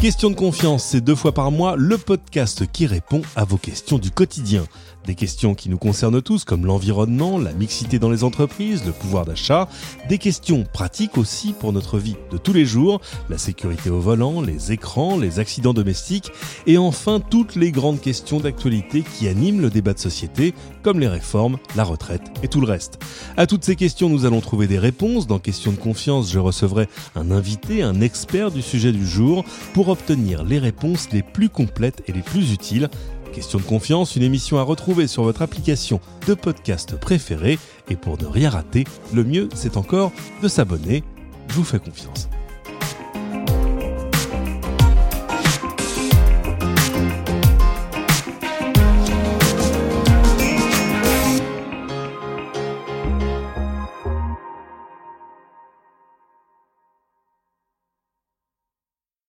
Question de confiance, c'est deux fois par mois le podcast qui répond à vos questions du quotidien. Des questions qui nous concernent tous comme l'environnement, la mixité dans les entreprises, le pouvoir d'achat, des questions pratiques aussi pour notre vie de tous les jours, la sécurité au volant, les écrans, les accidents domestiques et enfin toutes les grandes questions d'actualité qui animent le débat de société comme les réformes, la retraite et tout le reste. À toutes ces questions, nous allons trouver des réponses. Dans Questions de confiance, je recevrai un invité, un expert du sujet du jour pour obtenir les réponses les plus complètes et les plus utiles Question de confiance, une émission à retrouver sur votre application de podcast préférée. Et pour ne rien rater, le mieux c'est encore de s'abonner. Je vous fais confiance.